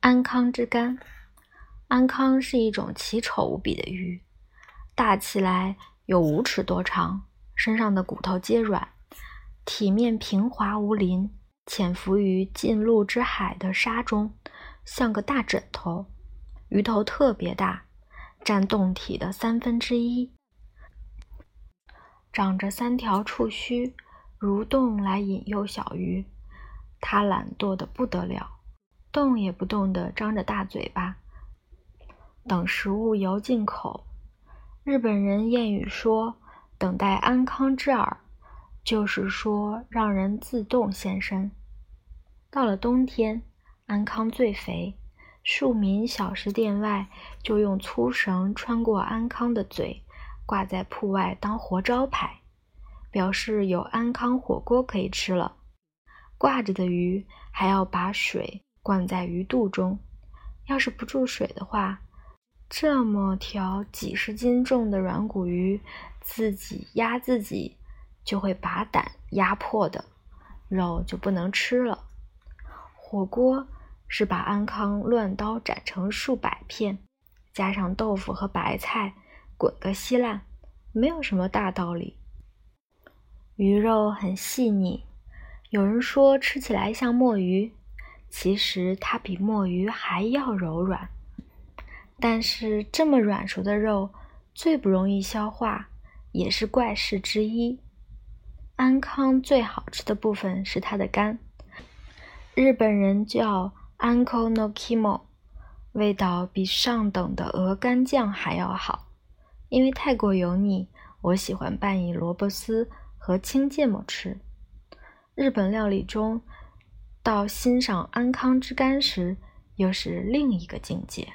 安康之肝，安康是一种奇丑无比的鱼，大起来有五尺多长，身上的骨头皆软，体面平滑无鳞，潜伏于近陆之海的沙中，像个大枕头。鱼头特别大，占洞体的三分之一，长着三条触须，蠕动来引诱小鱼。它懒惰的不得了。动也不动地张着大嘴巴，等食物游进口。日本人谚语说：“等待安康之饵”，就是说让人自动现身。到了冬天，安康最肥，庶民小食店外就用粗绳穿过安康的嘴，挂在铺外当活招牌，表示有安康火锅可以吃了。挂着的鱼还要把水。灌在鱼肚中，要是不注水的话，这么条几十斤重的软骨鱼，自己压自己就会把胆压破的，肉就不能吃了。火锅是把安康乱刀斩成数百片，加上豆腐和白菜，滚个稀烂，没有什么大道理。鱼肉很细腻，有人说吃起来像墨鱼。其实它比墨鱼还要柔软，但是这么软熟的肉最不容易消化，也是怪事之一。安康最好吃的部分是它的肝，日本人叫 Anko no Kimo，味道比上等的鹅肝酱还要好。因为太过油腻，我喜欢拌以萝卜丝和青芥末吃。日本料理中。到欣赏安康之甘时，又是另一个境界。